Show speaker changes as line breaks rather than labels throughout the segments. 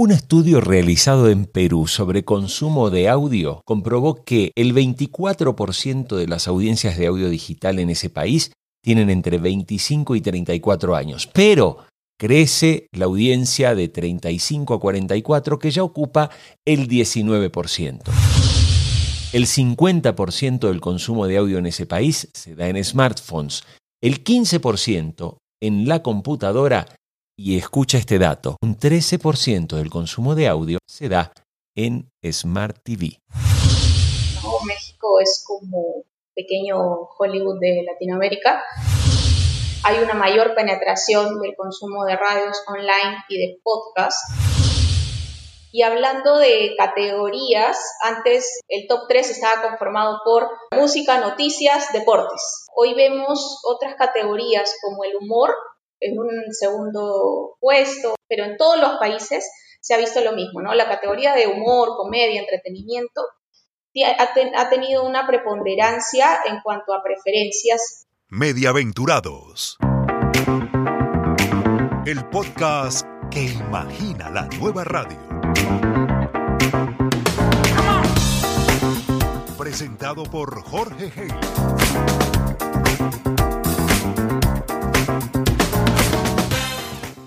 Un estudio realizado en Perú sobre consumo de audio comprobó que el 24% de las audiencias de audio digital en ese país tienen entre 25 y 34 años, pero crece la audiencia de 35 a 44 que ya ocupa el 19%. El 50% del consumo de audio en ese país se da en smartphones, el 15% en la computadora y escucha este dato, un 13% del consumo de audio se da en Smart TV.
México es como pequeño Hollywood de Latinoamérica. Hay una mayor penetración del consumo de radios online y de podcast. Y hablando de categorías, antes el top 3 estaba conformado por música, noticias, deportes. Hoy vemos otras categorías como el humor, en un segundo puesto, pero en todos los países se ha visto lo mismo, ¿no? La categoría de humor, comedia, entretenimiento ha, tenido una preponderancia en cuanto a preferencias.
Mediaventurados. El podcast que imagina la nueva radio. Presentado por Jorge Hey.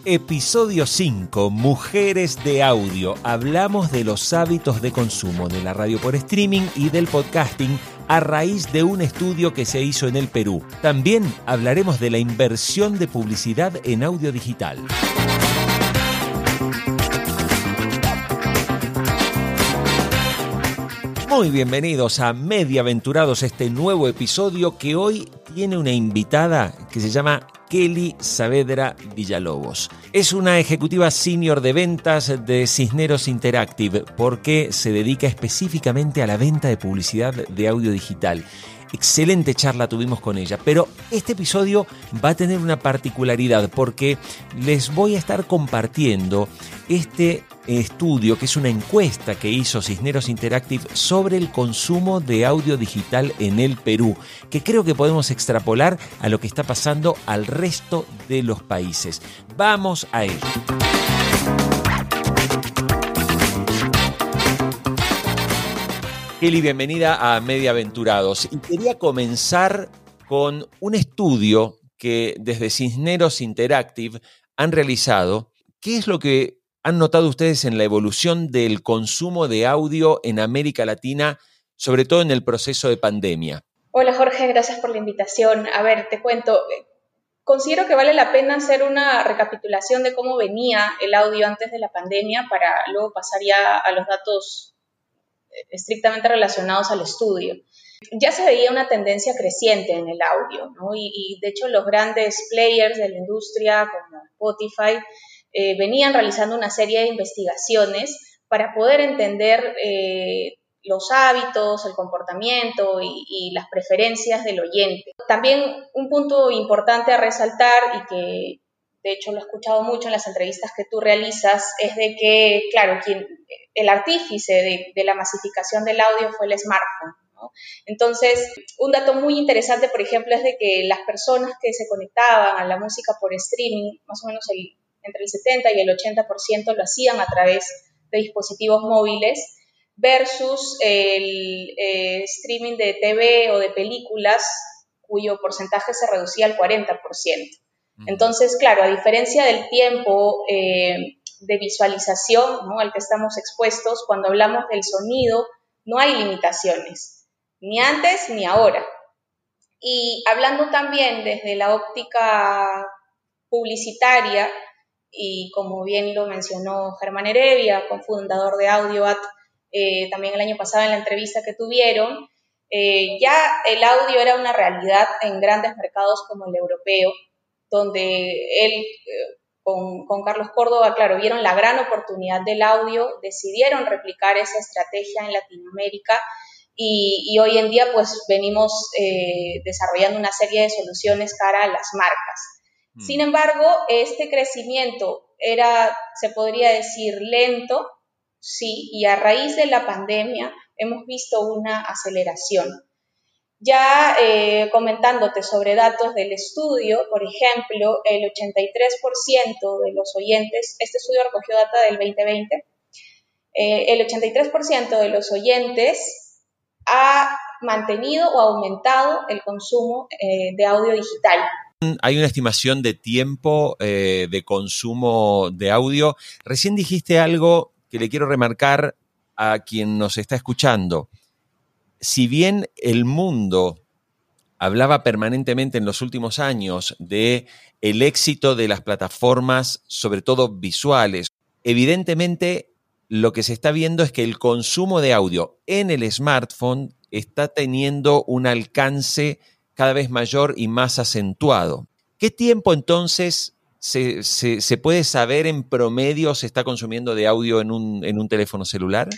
Episodio 5, Mujeres de Audio. Hablamos de los hábitos de consumo de la radio por streaming y del podcasting a raíz de un estudio que se hizo en el Perú. También hablaremos de la inversión de publicidad en audio digital. Muy bienvenidos a Mediaventurados, este nuevo episodio que hoy tiene una invitada que se llama Kelly Saavedra Villalobos. Es una ejecutiva senior de ventas de Cisneros Interactive porque se dedica específicamente a la venta de publicidad de audio digital. Excelente charla tuvimos con ella, pero este episodio va a tener una particularidad porque les voy a estar compartiendo este estudio, que es una encuesta que hizo Cisneros Interactive sobre el consumo de audio digital en el Perú, que creo que podemos extrapolar a lo que está pasando al resto de los países. Vamos a ello. Kelly, bienvenida a Mediaventurados. Y quería comenzar con un estudio que desde Cisneros Interactive han realizado. ¿Qué es lo que han notado ustedes en la evolución del consumo de audio en América Latina, sobre todo en el proceso de pandemia?
Hola Jorge, gracias por la invitación. A ver, te cuento, considero que vale la pena hacer una recapitulación de cómo venía el audio antes de la pandemia para luego pasar ya a los datos estrictamente relacionados al estudio. Ya se veía una tendencia creciente en el audio, y, de hecho los grandes players de la industria como Spotify eh, venían realizando una serie de investigaciones para poder entender eh, los hábitos, el comportamiento y, las preferencias del oyente. También un punto importante a resaltar y que de hecho lo he escuchado mucho en las entrevistas que tú realizas, es de que, claro, quien, el artífice de, la masificación del audio fue el smartphone. Entonces, un dato muy interesante, por ejemplo, es de que las personas que se conectaban a la música por streaming, más o menos entre el 70 y el 80% lo hacían a través de dispositivos móviles, versus el eh, streaming de TV o de películas, cuyo porcentaje se reducía al 40%. Entonces, claro, a diferencia del tiempo eh, de visualización al que estamos expuestos, cuando hablamos del sonido, no hay limitaciones, ni antes ni ahora. Y hablando también desde la óptica publicitaria, y como bien lo mencionó Germán Heredia, cofundador de AudioAt, eh, también el año pasado en la entrevista que tuvieron, eh, ya el audio era una realidad en grandes mercados como el europeo, donde él, eh, con, Carlos Córdoba, claro, vieron la gran oportunidad del audio, decidieron replicar esa estrategia en Latinoamérica y, hoy en día pues venimos eh, desarrollando una serie de soluciones cara a las marcas. Mm. Sin embargo, este crecimiento era, se podría decir, lento, sí, y a raíz de la pandemia hemos visto una aceleración. Ya eh, comentándote sobre datos del estudio, por ejemplo, el 83% de los oyentes, este estudio recogió data del 2020, eh, el 83% de los oyentes ha mantenido o aumentado el consumo eh, de audio digital.
Hay una estimación de tiempo de consumo de audio. Recién dijiste algo que le quiero remarcar a quien nos está escuchando si bien el mundo hablaba permanentemente en los últimos años de el éxito de las plataformas, sobre todo visuales, evidentemente lo que se está viendo es que el consumo de audio en el smartphone está teniendo un alcance cada vez mayor y más acentuado. ¿Qué tiempo entonces se, puede saber en promedio se está consumiendo de audio en un, en un teléfono celular?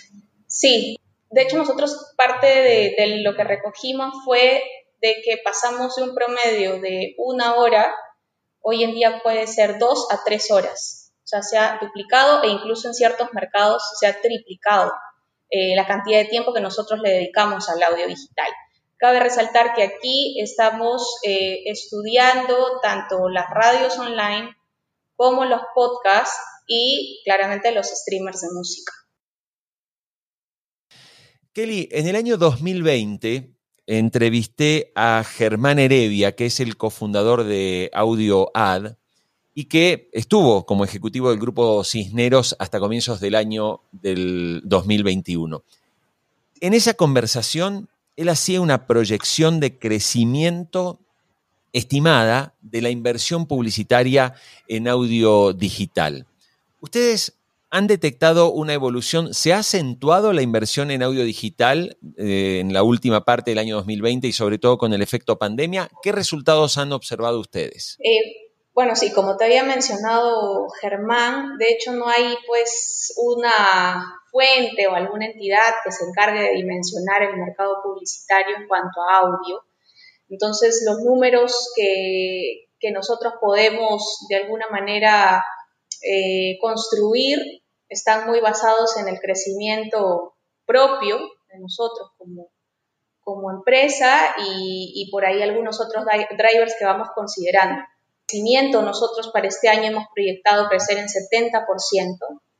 Sí, de hecho, nosotros parte de, lo que recogimos fue de que pasamos de un promedio de una hora, hoy en día puede ser dos a tres horas. O sea, se ha duplicado e incluso en ciertos mercados se ha triplicado eh, la cantidad de tiempo que nosotros le dedicamos al audio digital. Cabe resaltar que aquí estamos eh, estudiando tanto las radios online como los podcasts y claramente los streamers de música.
Kelly, en el año 2020 entrevisté a Germán Heredia, que es el cofundador de Audio Ad y que estuvo como ejecutivo del grupo Cisneros hasta comienzos del año del 2021. En esa conversación, él hacía una proyección de crecimiento estimada de la inversión publicitaria en audio digital. ¿Ustedes han detectado una evolución. ¿Se ha acentuado la inversión en audio digital eh, en la última parte del año 2020 y sobre todo con el efecto pandemia? ¿Qué resultados han observado ustedes?
Eh, bueno, sí, como te había mencionado Germán, de hecho no hay pues una fuente o alguna entidad que se encargue de dimensionar el mercado publicitario en cuanto a audio. Entonces los números que, que nosotros podemos de alguna manera eh, construir están muy basados en el crecimiento propio de nosotros como, como empresa y, por ahí algunos otros drivers que vamos considerando. Crecimiento, nosotros para este año hemos proyectado crecer en 70%,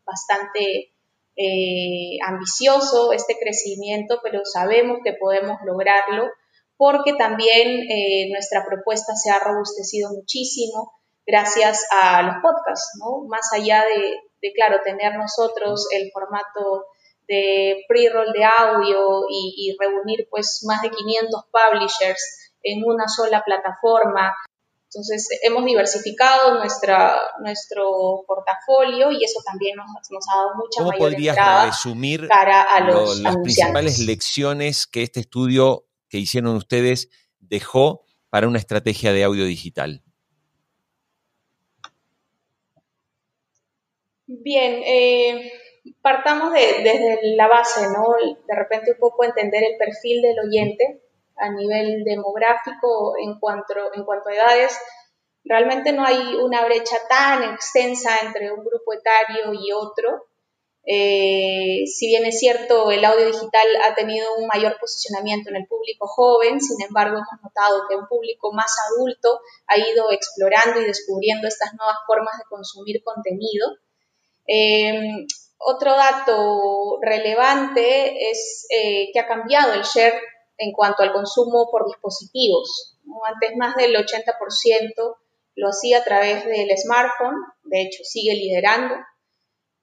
bastante eh, ambicioso este crecimiento, pero sabemos que podemos lograrlo porque también eh, nuestra propuesta se ha robustecido muchísimo gracias a los podcasts, ¿no? Más allá de, de, claro, tener nosotros el formato de pre-roll de audio y, reunir pues más de 500 publishers en una sola plataforma. Entonces hemos diversificado nuestra, nuestro portafolio y eso también nos, ha dado mucha
¿Cómo
mayor
podrías resumir
a los
las principales lecciones que este estudio que hicieron ustedes dejó para una estrategia de audio digital?
Bien, eh, partamos desde la base, ¿no? De repente un poco entender el perfil del oyente a nivel demográfico en cuanto, en cuanto a edades. Realmente no hay una brecha tan extensa entre un grupo etario y otro. Eh, si bien es cierto, el audio digital ha tenido un mayor posicionamiento en el público joven, sin embargo hemos notado que un público más adulto ha ido explorando y descubriendo estas nuevas formas de consumir contenido Em, otro dato relevante es eh, que ha cambiado el share en cuanto al consumo por dispositivos. Antes más del 80% lo hacía a través del smartphone, de hecho sigue liderando,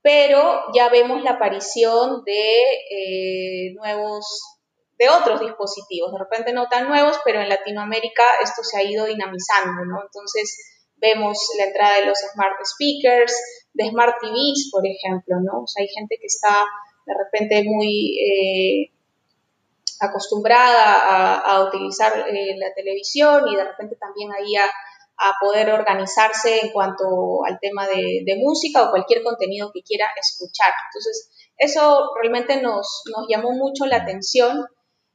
pero ya vemos la aparición de eh, nuevos, de otros dispositivos, de repente no tan nuevos, pero en Latinoamérica esto se ha ido dinamizando, ¿no? Entonces vemos la entrada de los smart speakers, de Smart TVs, por ejemplo, ¿no? O sea, hay gente que está de repente muy eh, acostumbrada a, utilizar eh, la televisión y de repente también ahí a, poder organizarse en cuanto al tema de, música o cualquier contenido que quiera escuchar. Entonces, eso realmente nos, llamó mucho la atención.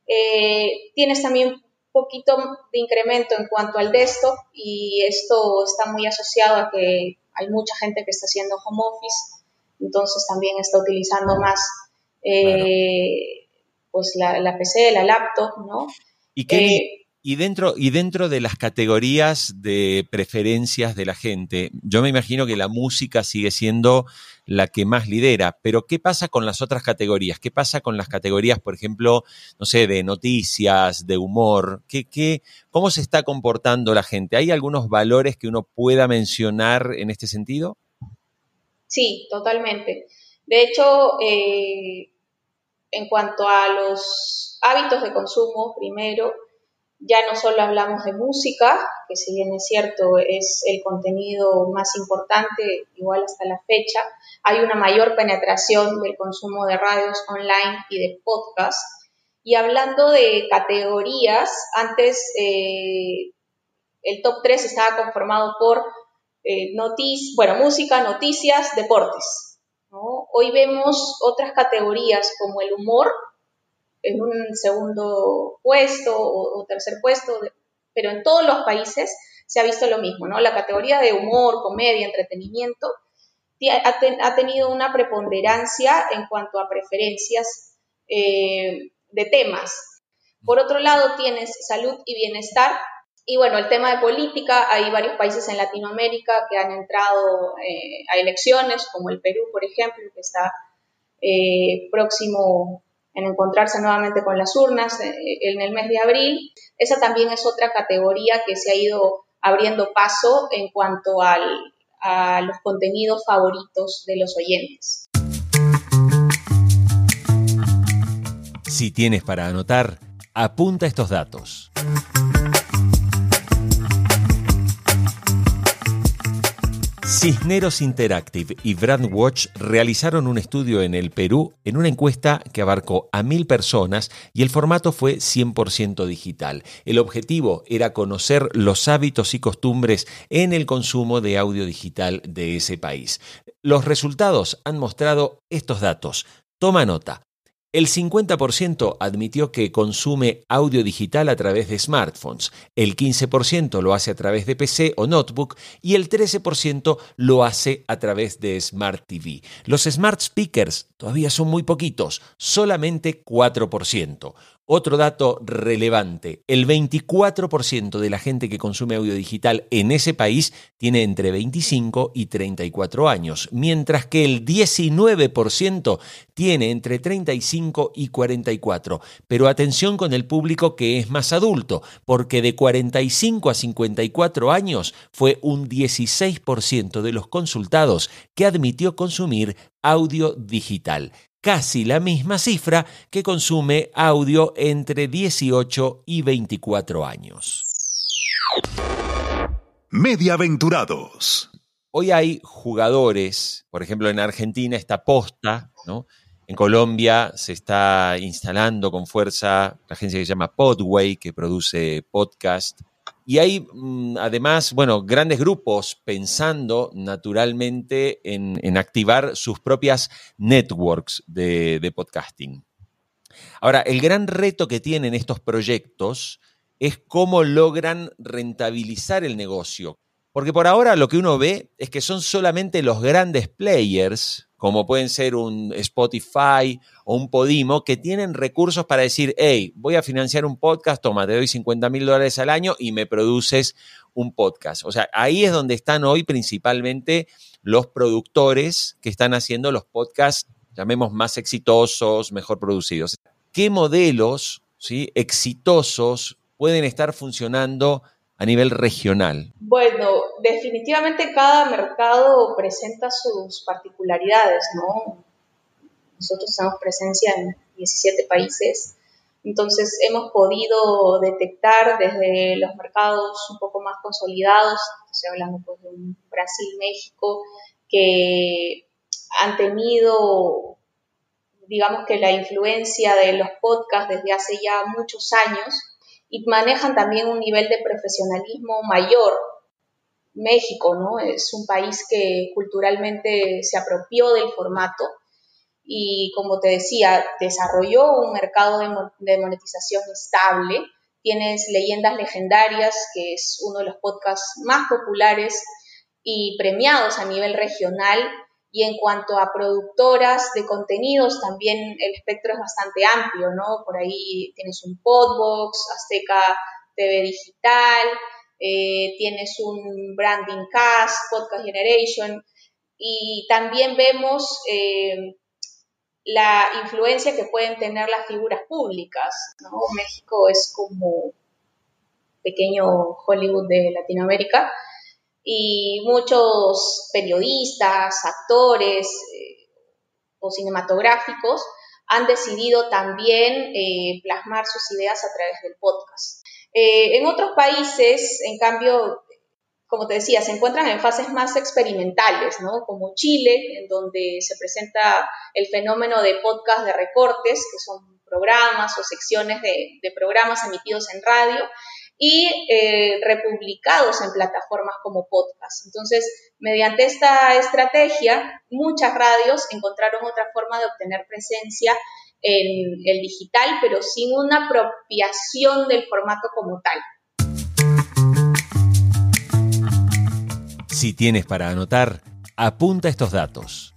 Eh, tienes también poquito de incremento en cuanto al desktop y esto está muy asociado a que hay mucha gente que está haciendo home office, entonces también está utilizando más eh, pues la, la, PC, la laptop, ¿no?
Y eh, y dentro, y dentro de las categorías de preferencias de la gente, yo me imagino que la música sigue siendo la que más lidera, pero ¿qué pasa con las otras categorías? ¿Qué pasa con las categorías, por ejemplo, no sé, de noticias, de humor? ¿Qué, qué, ¿Cómo se está comportando la gente? ¿Hay algunos valores que uno pueda mencionar en este sentido?
Sí, totalmente. De hecho, eh, en cuanto a los hábitos de consumo, primero, ya no solo hablamos de música, que si bien es cierto es el contenido más importante, igual hasta la fecha, hay una mayor penetración del consumo de radios online y de podcast. Y hablando de categorías, antes eh, el top 3 estaba conformado por eh, bueno, música, noticias, deportes. Hoy vemos otras categorías como el humor, en un segundo puesto o, tercer puesto, pero en todos los países se ha visto lo mismo, ¿no? La categoría de humor, comedia, entretenimiento ha, tenido una preponderancia en cuanto a preferencias eh, de temas. Por otro lado, tienes salud y bienestar. Y bueno, el tema de política, hay varios países en Latinoamérica que han entrado eh, a elecciones, como el Perú, por ejemplo, que está eh, próximo en encontrarse nuevamente con las urnas eh, en el mes de abril. Esa también es otra categoría que se ha ido abriendo paso en cuanto a los contenidos favoritos de los oyentes.
Si tienes para anotar, apunta estos datos. Cisneros Interactive y Brandwatch realizaron un estudio en el Perú en una encuesta que abarcó a mil personas y el formato fue 100% digital. El objetivo era conocer los hábitos y costumbres en el consumo de audio digital de ese país. Los resultados han mostrado estos datos. Toma nota. El 50% admitió que consume audio digital a través de smartphones, el 15% lo hace a través de PC o notebook y el 13% lo hace a través de Smart TV. Los smart speakers todavía son muy poquitos, solamente 4%. Otro dato relevante, el 24% de la gente que consume audio digital en ese país tiene entre 25 y 34 años, mientras que el 19% tiene entre 35 y 44. Pero atención con el público que es más adulto, porque de 45 a 54 años fue un 16% de los consultados que admitió consumir audio digital casi la misma cifra que consume audio entre 18 y 24 años.
Mediaventurados.
Hoy hay jugadores, por ejemplo en Argentina está Posta, ¿no? En Colombia se está instalando con fuerza la agencia que se llama Podway, que produce podcast. Y hay mm, además, bueno, grandes grupos pensando naturalmente en, activar sus propias networks de, de, podcasting. Ahora, el gran reto que tienen estos proyectos es cómo logran rentabilizar el negocio. Porque por ahora lo que uno ve es que son solamente los grandes players como pueden ser un Spotify o un Podimo, que tienen recursos para decir, hey, voy a financiar un podcast, toma, te doy 50 mil dólares al año y me produces un podcast. O sea, ahí es donde están hoy principalmente los productores que están haciendo los podcasts, llamemos más exitosos, mejor producidos. ¿Qué modelos ¿sí? exitosos pueden estar funcionando a nivel regional?
Bueno, definitivamente cada mercado presenta sus particularidades, ¿no? Nosotros tenemos presencia en 17 países, entonces hemos podido detectar desde los mercados un poco más consolidados, estoy hablando pues de Brasil, México, que han tenido, digamos que la influencia de los podcasts desde hace ya muchos años, y manejan también un nivel de profesionalismo mayor. México, ¿no? Es un país que culturalmente se apropió del formato y, como te decía, desarrolló un mercado de, monetización estable. Tienes Leyendas Legendarias, que es uno de los podcasts más populares y premiados a nivel regional Y en cuanto a productoras de contenidos, también el espectro es bastante amplio, ¿no? Por ahí tienes un Podbox, Azteca TV Digital, eh, tienes un Branding Cast, Podcast Generation, y también vemos eh, la influencia que pueden tener las figuras públicas. ¿no? México es como pequeño Hollywood de Latinoamérica y muchos periodistas, actores eh, o cinematográficos han decidido también eh, plasmar sus ideas a través del podcast. Eh, en otros países, en cambio, como te decía, se encuentran en fases más experimentales, ¿no? Como Chile, en donde se presenta el fenómeno de podcast de recortes, que son programas o secciones de, de programas emitidos en radio, y eh, republicados en plataformas como podcast. Entonces, mediante esta estrategia, muchas radios encontraron otra forma de obtener presencia en el digital, pero sin una apropiación del formato como tal.
Si tienes para anotar, apunta estos datos.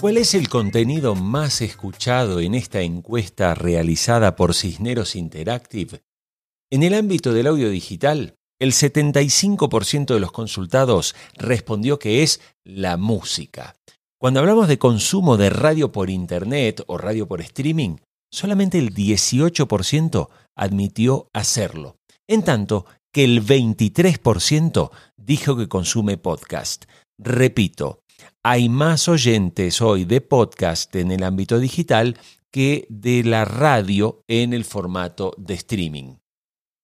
¿Cuál es el contenido más escuchado en esta encuesta realizada por Cisneros Interactive? En el ámbito del audio digital, el 75% de los consultados respondió que es la música. Cuando hablamos de consumo de radio por Internet o radio por streaming, solamente el 18% admitió hacerlo, en tanto que el 23% dijo que consume podcast. Repito, hay más oyentes hoy de podcast en el ámbito digital que de la radio en el formato de streaming.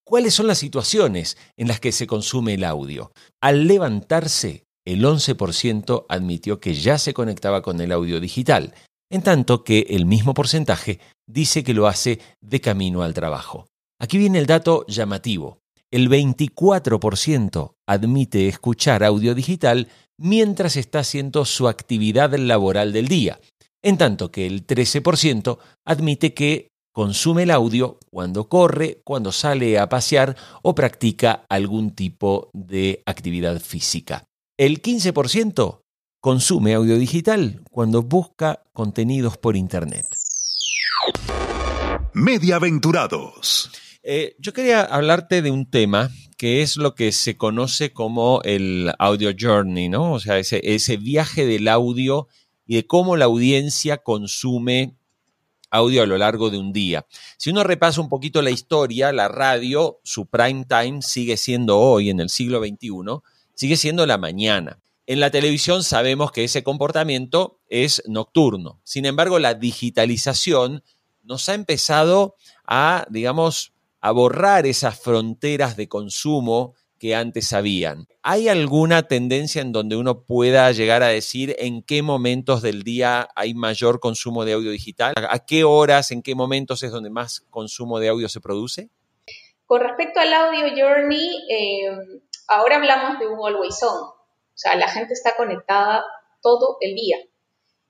¿Cuáles son las situaciones en las que se consume el audio? Al levantarse, el 11% admitió que ya se conectaba con el audio digital, en tanto que el mismo porcentaje dice que lo hace de camino al trabajo. Aquí viene el dato llamativo. El 24% admite escuchar audio digital mientras está haciendo su actividad laboral del día, en tanto que el 13% admite que consume el audio cuando corre, cuando sale a pasear o practica algún tipo de actividad física. El 15% consume audio digital cuando busca contenidos por Internet.
Mediaventurados.
Eh, yo quería hablarte de un tema que es lo que se conoce como el audio journey, ¿no? O sea, ese, ese viaje del audio y de cómo la audiencia consume audio a lo largo de un día. Si uno repasa un poquito la historia, la radio, su prime time sigue siendo hoy, en el siglo XXI, sigue siendo la mañana. En la televisión sabemos que ese comportamiento es nocturno. Sin embargo, la digitalización nos ha empezado a, digamos, a borrar esas fronteras de consumo que antes habían. ¿Hay alguna tendencia en donde uno pueda llegar a decir en qué momentos del día hay mayor consumo de audio digital? ¿A qué horas, en qué momentos es donde más consumo de audio se produce?
Con respecto al audio journey, eh, ahora hablamos de un always on. O sea, la gente está conectada todo el día.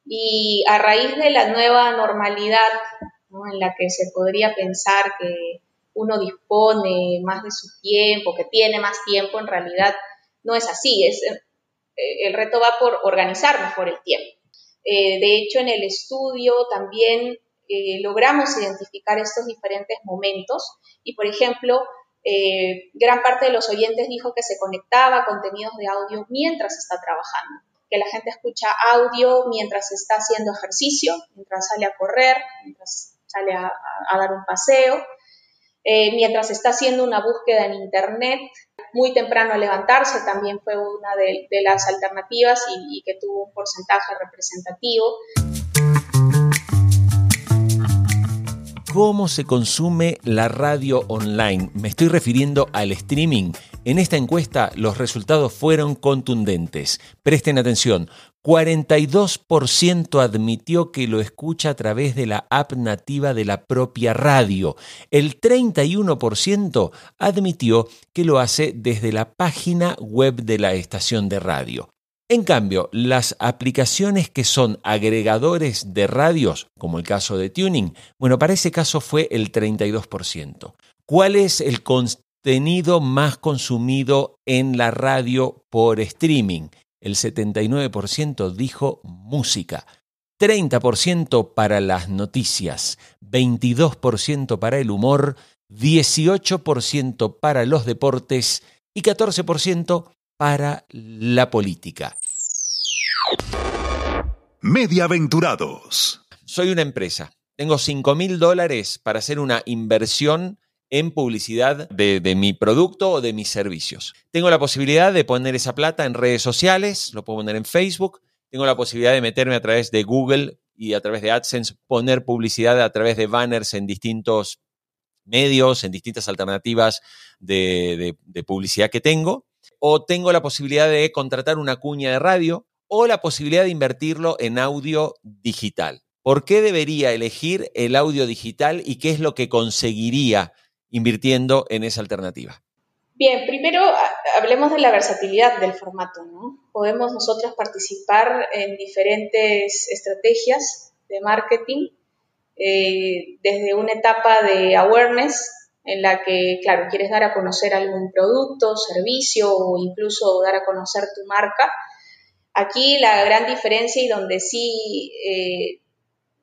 Y a raíz de la nueva normalidad en la que se podría pensar que uno dispone más de su tiempo, que tiene más tiempo, en realidad no es así. Es, eh, el reto va por organizar mejor el tiempo. Eh, de hecho, en el estudio también eh, logramos identificar estos diferentes momentos y, por ejemplo, gran parte de los oyentes dijo que se conectaba a contenidos de audio mientras está trabajando, que la gente escucha audio mientras está haciendo ejercicio, mientras sale a correr, mientras sale a dar un paseo, eh, mientras está haciendo una búsqueda en Internet, muy temprano a levantarse también fue una de, las alternativas y, y que tuvo un porcentaje representativo.
¿Cómo se consume la radio online? Me estoy refiriendo al streaming. En esta encuesta los resultados fueron contundentes. Presten atención, 42% admitió que lo escucha a través de la app nativa de la propia radio. El 31% admitió que lo hace desde la página web de la estación de radio. En cambio, las aplicaciones que son agregadores de radios, como el caso de Tuning, bueno, para ese caso fue el 32%. ¿Cuál es el contenido más consumido en la radio por streaming. El 79% dijo música, 30% para las noticias, 22% para el humor, 18% para los deportes y 14% para la política.
Mediaventurados.
Soy una empresa. Tengo 5 mil dólares para hacer una inversión en publicidad de, de, mi producto o de mis servicios. Tengo la posibilidad de poner esa plata en redes sociales, lo puedo poner en Facebook, tengo la posibilidad de meterme a través de Google y a través de AdSense, poner publicidad a través de banners en distintos medios, en distintas alternativas de, de, de publicidad que tengo, o tengo la posibilidad de contratar una cuña de radio o la posibilidad de invertirlo en audio digital. ¿Por qué debería elegir el audio digital y qué es lo que conseguiría invirtiendo en esa alternativa?
Bien, primero hablemos de la versatilidad del formato, ¿no? Podemos nosotros participar en diferentes estrategias de marketing, eh, desde una etapa de awareness, en la que, claro, quieres dar a conocer algún producto, servicio o incluso dar a conocer tu marca. Aquí la gran diferencia y donde sí eh,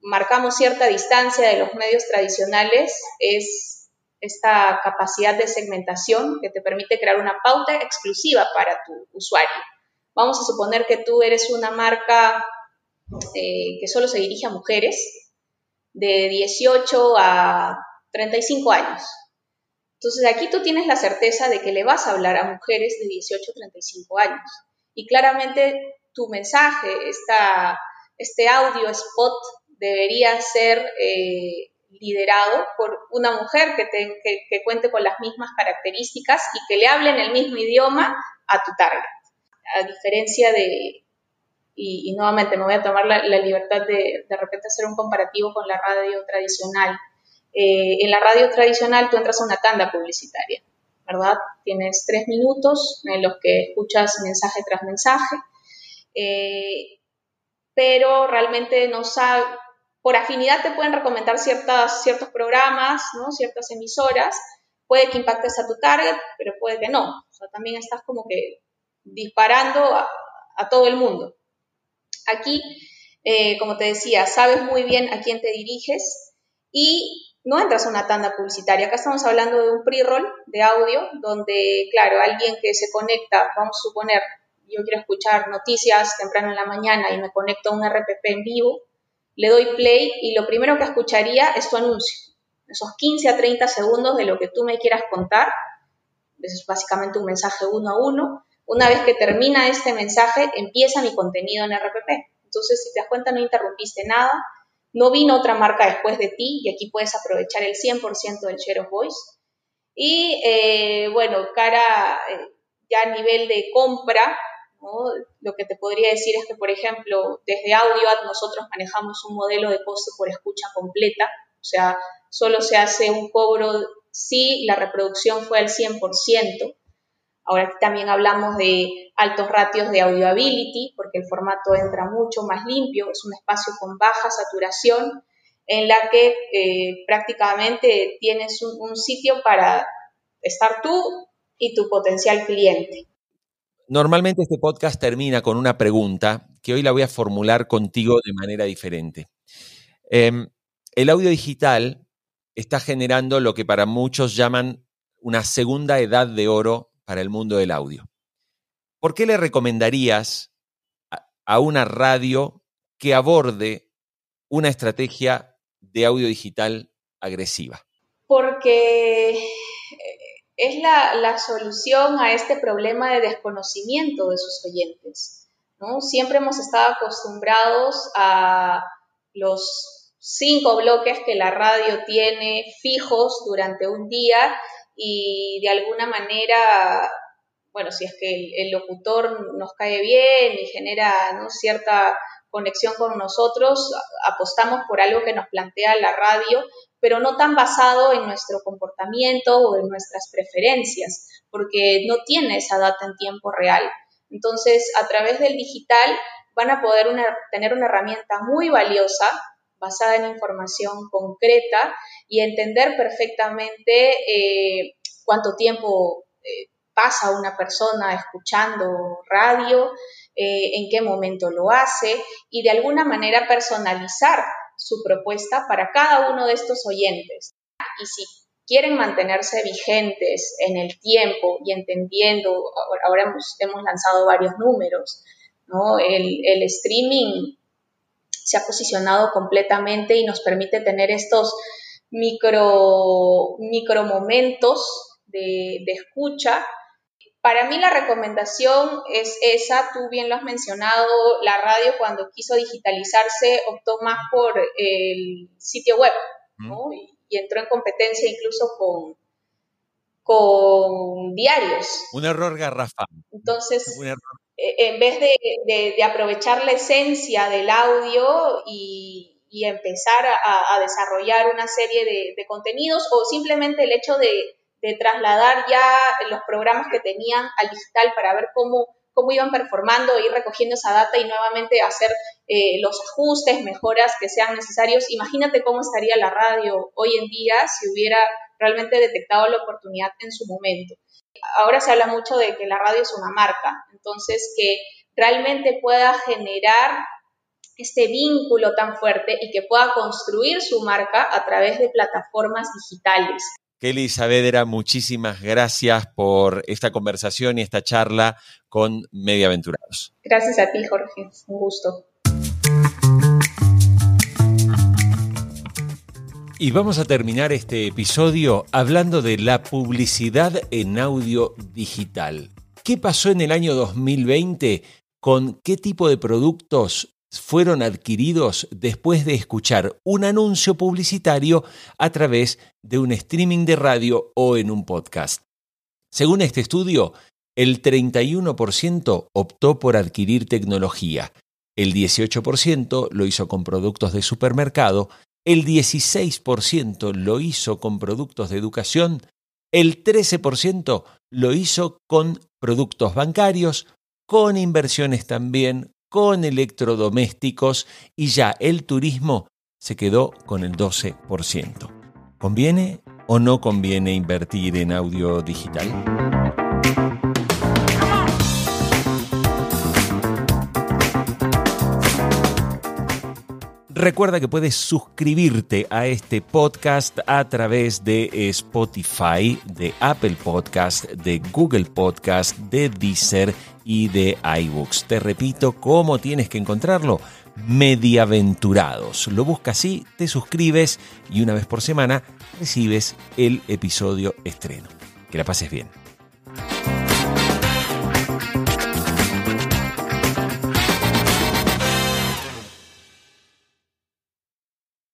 marcamos cierta distancia de los medios tradicionales es esta capacidad de segmentación que te permite crear una pauta exclusiva para tu usuario. Vamos a suponer que tú eres una marca eh, que solo se dirige a mujeres de 18 a 35 años. Entonces aquí tú tienes la certeza de que le vas a hablar a mujeres de 18 a 35 años. Y claramente tu mensaje, esta, este audio spot debería ser eh, liderado por una mujer que, que, cuente con las mismas características y que le hable en el mismo idioma a tu target. A diferencia de, y, nuevamente me voy a tomar la, libertad de de repente hacer un comparativo con la radio tradicional. Eh, en la radio tradicional tú entras a una tanda publicitaria, ¿verdad? Tienes tres minutos en los que escuchas mensaje tras mensaje, eh, pero realmente no sabes por afinidad te pueden recomendar ciertos programas, ¿no? ciertas emisoras, puede que impactes a tu target, pero puede que no. O sea, también estás como que disparando a, todo el mundo. Aquí, eh, como te decía, sabes muy bien a quién te diriges y no entras a una tanda publicitaria. Acá estamos hablando de un pre-roll de audio, donde, claro, alguien que se conecta, vamos a suponer, yo quiero escuchar noticias temprano en la mañana y me conecto a un RPP en vivo, le doy play y lo primero que escucharía es tu anuncio. Esos 15 a 30 segundos de lo que tú me quieras contar. Eso es básicamente un mensaje uno a uno. Una vez que termina este mensaje, empieza mi contenido en RPP. Entonces, si te das cuenta, no interrumpiste nada, no vino otra marca después de ti y aquí puedes aprovechar el 100% del share of voice. Y eh, bueno, cara eh, ya a nivel de compra, lo que te podría decir es que, por ejemplo, desde AudioAd nosotros manejamos un modelo de costo por escucha completa, o sea, solo se hace un cobro si la reproducción fue al 100%. Ahora también hablamos de altos ratios de audioability, porque el formato entra mucho más limpio, es un espacio con baja saturación, en la que eh, prácticamente tienes un sitio para estar tú y tu potencial cliente.
Normalmente este podcast termina con una pregunta que hoy la voy a formular contigo de manera diferente. Em, el audio digital está generando lo que para muchos llaman una segunda edad de oro para el mundo del audio. ¿Por qué le recomendarías a una radio que aborde una estrategia de audio digital agresiva?
Porque es la, solución a este problema de desconocimiento de sus oyentes. ¿no? Siempre hemos estado acostumbrados a los cinco bloques que la radio tiene fijos durante un día y de alguna manera, bueno, si es que el, locutor nos cae bien y genera cierta conexión con nosotros, apostamos por algo que nos plantea la radio pero no tan basado en nuestro comportamiento o en nuestras preferencias, porque no tiene esa data en tiempo real. Entonces, a través del digital van a poder tener una herramienta muy valiosa basada en información concreta y entender perfectamente eh, cuánto tiempo eh, pasa una persona escuchando radio, eh, en qué momento lo hace y de alguna manera personalizar su propuesta para cada uno de estos oyentes. Y si quieren mantenerse vigentes en el tiempo y entendiendo, ahora hemos, lanzado varios números, ¿no? el streaming se ha posicionado completamente y nos permite tener estos micro, micro momentos de, de escucha para mí la recomendación es esa, tú bien lo has mencionado, la radio cuando quiso digitalizarse optó más por el sitio web, ¿no? y, entró en competencia incluso con, con diarios.
Un error garrafal.
Entonces, eh, en vez de, aprovechar la esencia del audio y, empezar a, desarrollar una serie de contenidos o simplemente el hecho de de trasladar ya los programas que tenían al digital para ver cómo, cómo iban performando, ir recogiendo esa data y nuevamente hacer eh, los ajustes, mejoras que sean necesarios. Imagínate cómo estaría la radio hoy en día si hubiera realmente detectado la oportunidad en su momento. Ahora se habla mucho de que la radio es una marca, entonces que realmente pueda generar este vínculo tan fuerte y que pueda construir su marca a través de plataformas digitales.
Kelly Saavedra, muchísimas gracias por esta conversación y esta charla con Mediaventurados.
Gracias a ti, Jorge. Un gusto.
Y vamos a terminar este episodio hablando de la publicidad en audio digital. ¿Qué pasó en el año 2020? ¿Con qué tipo de productos fueron adquiridos después de escuchar un anuncio publicitario a través de un streaming de radio o en un podcast. Según este estudio, el 31% optó por adquirir tecnología, el 18% lo hizo con productos de supermercado, el 16% lo hizo con productos de educación, el 13% lo hizo con productos bancarios, con inversiones también, con electrodomésticos y ya el turismo se quedó con el 12%. ¿Conviene o no conviene invertir en audio digital? Recuerda que puedes suscribirte a este podcast a través de Spotify, de Apple Podcast, de Google Podcast, de Deezer y de iBooks. Te repito, ¿cómo tienes que encontrarlo? Mediaventurados. Lo buscas así, te suscribes y una vez por semana recibes el episodio estreno. Que la pases bien.